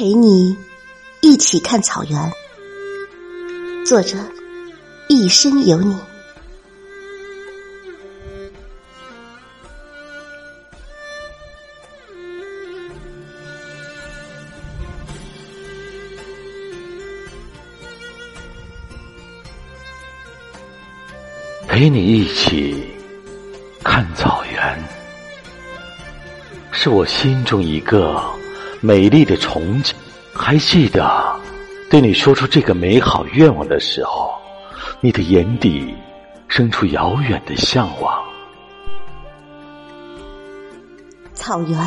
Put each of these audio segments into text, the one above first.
陪你一起看草原，作者一生有你。陪你一起看草原，是我心中一个美丽的憧憬。还记得对你说出这个美好愿望的时候，你的眼底生出遥远的向往。草原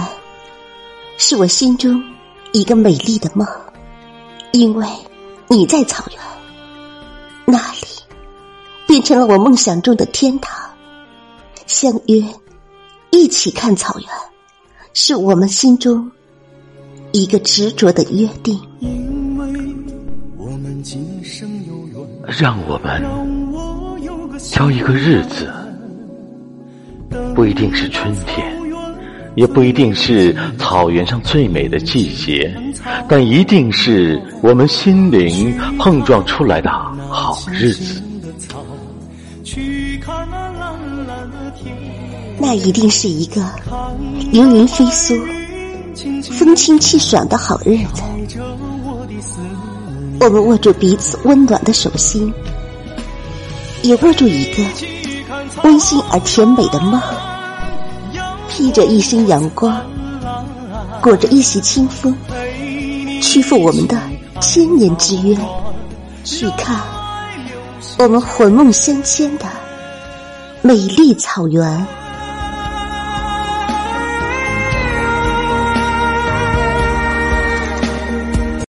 是我心中一个美丽的梦，因为你在草原那里。变成了我梦想中的天堂，相约一起看草原，是我们心中一个执着的约定。让我们挑一个日子，不一定是春天，也不一定是草原上最美的季节，但一定是我们心灵碰撞出来的好日子。那一定是一个流云飞梭、风清气爽的好日子。我们握住彼此温暖的手心，也握住一个温馨而甜美的梦。披着一身阳光，裹着一袭清风，屈服我们的千年之约，去看。我们魂梦相牵的美丽草原。